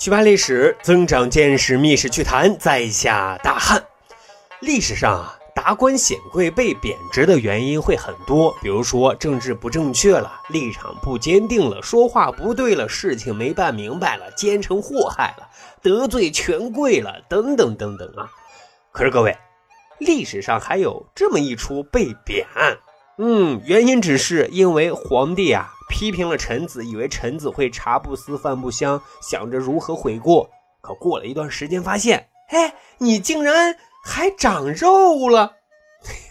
去扒历史，增长见识，密室趣谈，在下大汉。历史上啊，达官显贵被贬值的原因会很多，比如说政治不正确了，立场不坚定了，说话不对了，事情没办明白了，奸臣祸害了，得罪权贵了，等等等等啊。可是各位，历史上还有这么一出被贬案，嗯，原因只是因为皇帝啊。批评了臣子，以为臣子会茶不思饭不香，想着如何悔过。可过了一段时间，发现，哎，你竟然还长肉了。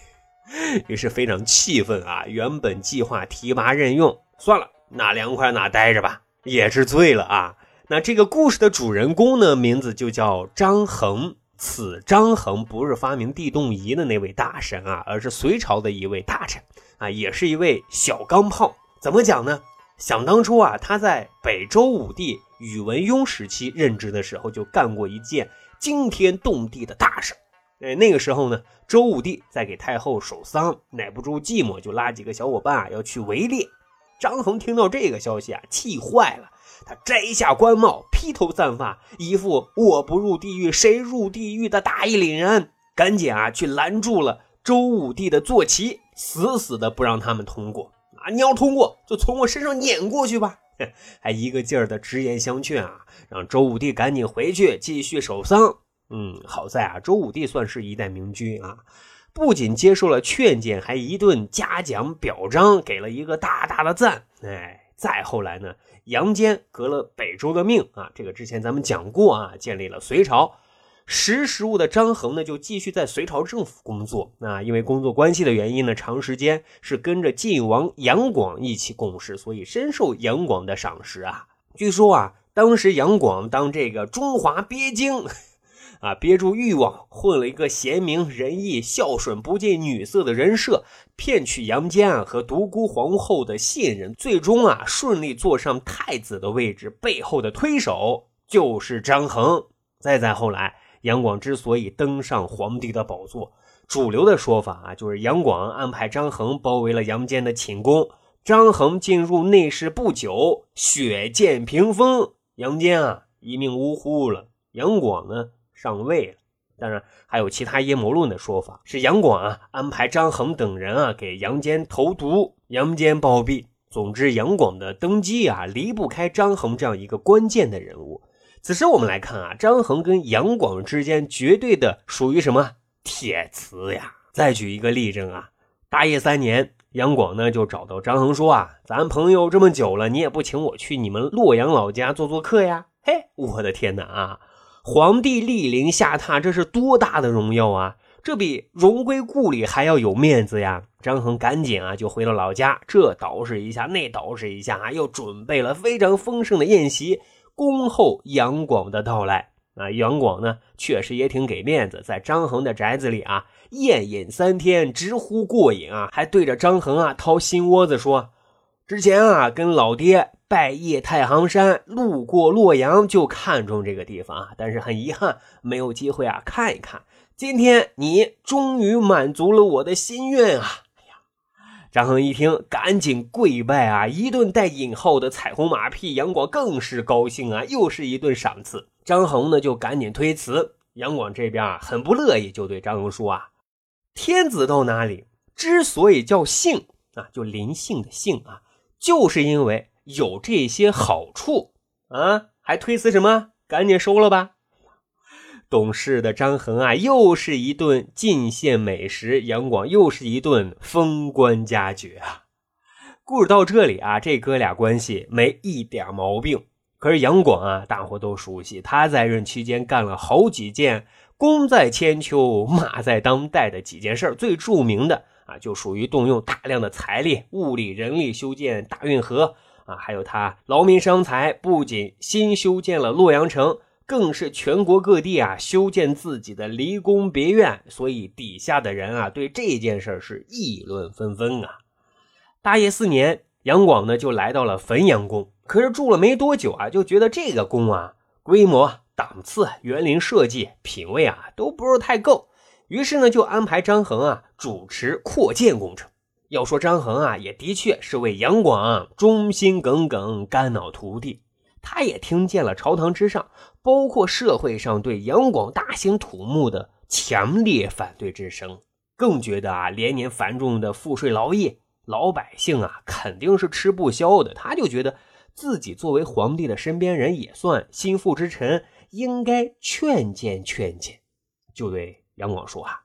于是非常气愤啊！原本计划提拔任用，算了，哪凉快哪待着吧，也是醉了啊。那这个故事的主人公呢，名字就叫张衡。此张衡不是发明地动仪的那位大神啊，而是隋朝的一位大臣啊，也是一位小钢炮。怎么讲呢？想当初啊，他在北周武帝宇文邕时期任职的时候，就干过一件惊天动地的大事。哎，那个时候呢，周武帝在给太后守丧，耐不住寂寞，就拉几个小伙伴啊要去围猎。张衡听到这个消息啊，气坏了，他摘下官帽，披头散发，一副我不入地狱谁入地狱的大义凛然，赶紧啊去拦住了周武帝的坐骑，死死的不让他们通过。啊！你要通过，就从我身上碾过去吧！还一个劲儿的直言相劝啊，让周武帝赶紧回去继续守丧。嗯，好在啊，周武帝算是一代明君啊，不仅接受了劝谏，还一顿嘉奖表彰，给了一个大大的赞。哎，再后来呢，杨坚革了北周的命啊，这个之前咱们讲过啊，建立了隋朝。识时务的张衡呢，就继续在隋朝政府工作。那因为工作关系的原因呢，长时间是跟着晋王杨广一起共事，所以深受杨广的赏识啊。据说啊，当时杨广当这个中华鳖精，啊，憋住欲望，混了一个贤明仁义、孝顺、不近女色的人设，骗取杨坚啊和独孤皇后的信任，最终啊顺利坐上太子的位置。背后的推手就是张衡。再再后来。杨广之所以登上皇帝的宝座，主流的说法啊，就是杨广安排张衡包围了杨坚的寝宫。张衡进入内室不久，血溅屏风，杨坚啊一命呜呼了。杨广呢上位了。当然，还有其他阴谋论的说法，是杨广啊安排张衡等人啊给杨坚投毒，杨坚暴毙。总之，杨广的登基啊离不开张衡这样一个关键的人物。此时我们来看啊，张衡跟杨广之间绝对的属于什么铁磁呀？再举一个例证啊，大业三年，杨广呢就找到张衡说啊，咱朋友这么久了，你也不请我去你们洛阳老家做做客呀？嘿，我的天哪啊！皇帝莅临下榻，这是多大的荣耀啊！这比荣归故里还要有面子呀！张衡赶紧啊就回了老家，这捯饬一下，那捯饬一下啊，又准备了非常丰盛的宴席。恭候杨广的到来啊！杨广呢，确实也挺给面子，在张衡的宅子里啊，宴饮三天，直呼过瘾啊！还对着张衡啊掏心窝子说：“之前啊，跟老爹拜谒太行山，路过洛阳就看中这个地方啊，但是很遗憾，没有机会啊看一看。今天你终于满足了我的心愿啊！”哎呀张衡一听，赶紧跪拜啊！一顿带引号的彩虹马屁，杨广更是高兴啊，又是一顿赏赐。张衡呢，就赶紧推辞。杨广这边啊，很不乐意，就对张衡说啊：“天子到哪里，之所以叫幸啊，就临幸的幸啊，就是因为有这些好处啊，还推辞什么？赶紧收了吧。”懂事的张衡啊，又是一顿进献美食；杨广又是一顿封官加爵啊。故事到这里啊，这哥俩关系没一点毛病。可是杨广啊，大伙都熟悉，他在任期间干了好几件功在千秋、马在当代的几件事最著名的啊，就属于动用大量的财力、物力、人力修建大运河啊，还有他劳民伤财，不仅新修建了洛阳城。更是全国各地啊修建自己的离宫别院，所以底下的人啊对这件事是议论纷纷啊。大业四年，杨广呢就来到了汾阳宫，可是住了没多久啊，就觉得这个宫啊规模、档次、园林设计、品位啊都不是太够，于是呢就安排张衡啊主持扩建工程。要说张衡啊，也的确是为杨广忠心耿耿、肝脑涂地。他也听见了朝堂之上，包括社会上对杨广大兴土木的强烈反对之声，更觉得啊，连年繁重的赋税劳役，老百姓啊肯定是吃不消的。他就觉得自己作为皇帝的身边人，也算心腹之臣，应该劝谏劝谏，就对杨广说啊，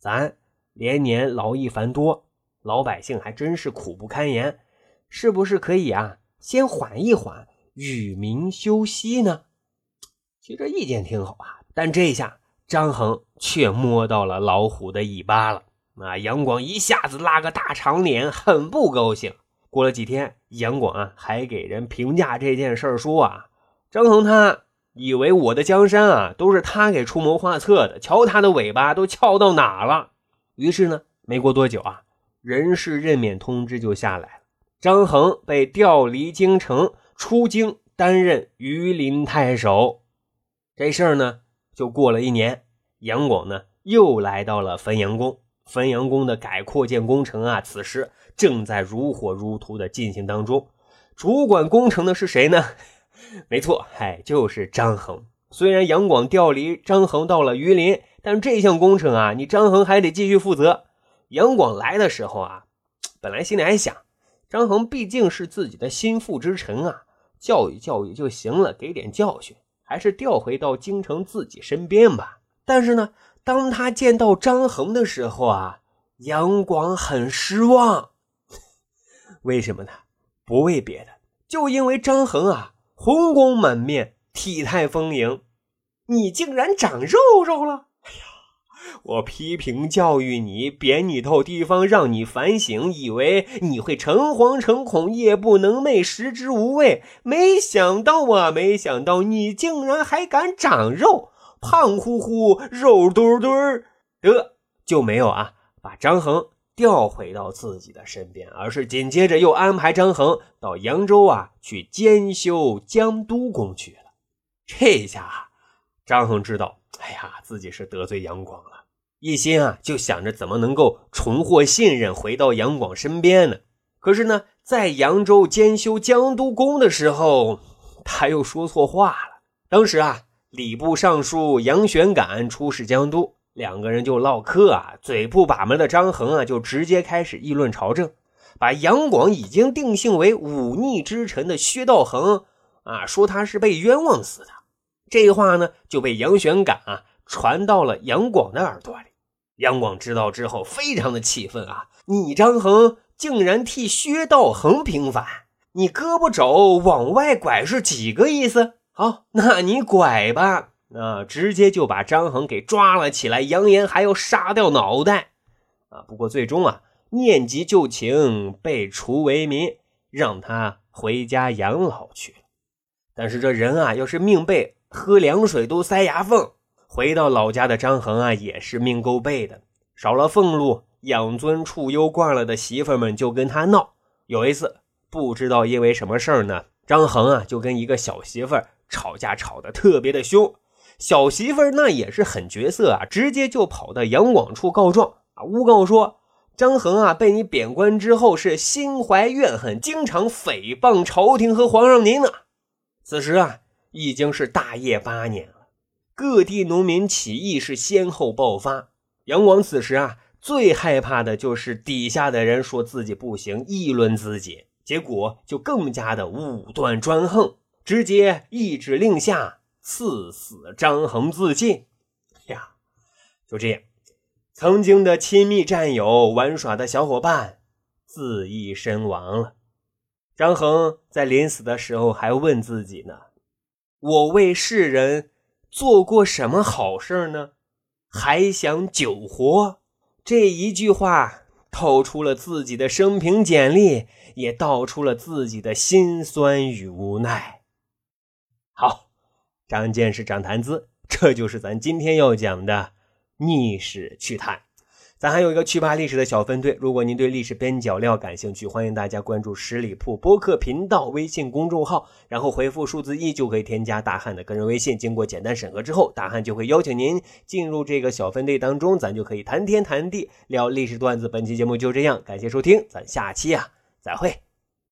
咱连年劳役繁多，老百姓还真是苦不堪言，是不是可以啊，先缓一缓？与民休息呢？其实这意见挺好啊，但这下张衡却摸到了老虎的尾巴了。啊，杨广一下子拉个大长脸，很不高兴。过了几天，杨广啊还给人评价这件事说啊，张衡他以为我的江山啊都是他给出谋划策的，瞧他的尾巴都翘到哪了。于是呢，没过多久啊，人事任免通知就下来了，张衡被调离京城。出京担任榆林太守，这事儿呢就过了一年。杨广呢又来到了汾阳宫，汾阳宫的改扩建工程啊，此时正在如火如荼的进行当中。主管工程的是谁呢？没错，嗨，就是张衡。虽然杨广调离张衡到了榆林，但这项工程啊，你张衡还得继续负责。杨广来的时候啊，本来心里还想，张衡毕竟是自己的心腹之臣啊。教育教育就行了，给点教训，还是调回到京城自己身边吧。但是呢，当他见到张衡的时候啊，杨广很失望。为什么呢？不为别的，就因为张衡啊，红光满面，体态丰盈，你竟然长肉肉了。我批评教育你，贬你到地方，让你反省，以为你会诚惶诚恐、夜不能寐、食之无味。没想到啊，没想到你竟然还敢长肉，胖乎乎、肉墩墩儿的，就没有啊，把张衡调回到自己的身边，而是紧接着又安排张衡到扬州啊去兼修江都宫去了。这下，张衡知道，哎呀，自己是得罪杨广了。一心啊，就想着怎么能够重获信任，回到杨广身边呢？可是呢，在扬州兼修江都宫的时候，他又说错话了。当时啊，礼部尚书杨玄感出使江都，两个人就唠嗑啊，嘴不把门的张衡啊，就直接开始议论朝政，把杨广已经定性为忤逆之臣的薛道衡啊，说他是被冤枉死的。这话呢，就被杨玄感啊传到了杨广的耳朵里。杨广知道之后，非常的气愤啊！你张衡竟然替薛道衡平反，你胳膊肘往外拐是几个意思？好，那你拐吧！啊，直接就把张衡给抓了起来，扬言还要杀掉脑袋。啊，不过最终啊，念及旧情，被除为民，让他回家养老去了。但是这人啊，要是命背，喝凉水都塞牙缝。回到老家的张衡啊，也是命够背的，少了俸禄，养尊处优惯了的媳妇们就跟他闹。有一次，不知道因为什么事儿呢，张衡啊就跟一个小媳妇吵架，吵得特别的凶。小媳妇那也是狠角色啊，直接就跑到杨广处告状啊，诬告说张衡啊被你贬官之后是心怀怨恨，经常诽谤朝廷和皇上您呢。此时啊，已经是大业八年了。各地农民起义是先后爆发，杨广此时啊最害怕的就是底下的人说自己不行，议论自己，结果就更加的武断专横，直接一指令下赐死张衡自尽。呀，就这样，曾经的亲密战友、玩耍的小伙伴自缢身亡了。张衡在临死的时候还问自己呢：“我为世人。”做过什么好事呢？还想久活？这一句话透出了自己的生平简历，也道出了自己的辛酸与无奈。好，长见识，长谈资，这就是咱今天要讲的逆史趣谈。咱还有一个去扒历史的小分队，如果您对历史边角料感兴趣，欢迎大家关注十里铺播客频道微信公众号，然后回复数字一就可以添加大汉的个人微信。经过简单审核之后，大汉就会邀请您进入这个小分队当中，咱就可以谈天谈地聊历史段子。本期节目就这样，感谢收听，咱下期啊再会。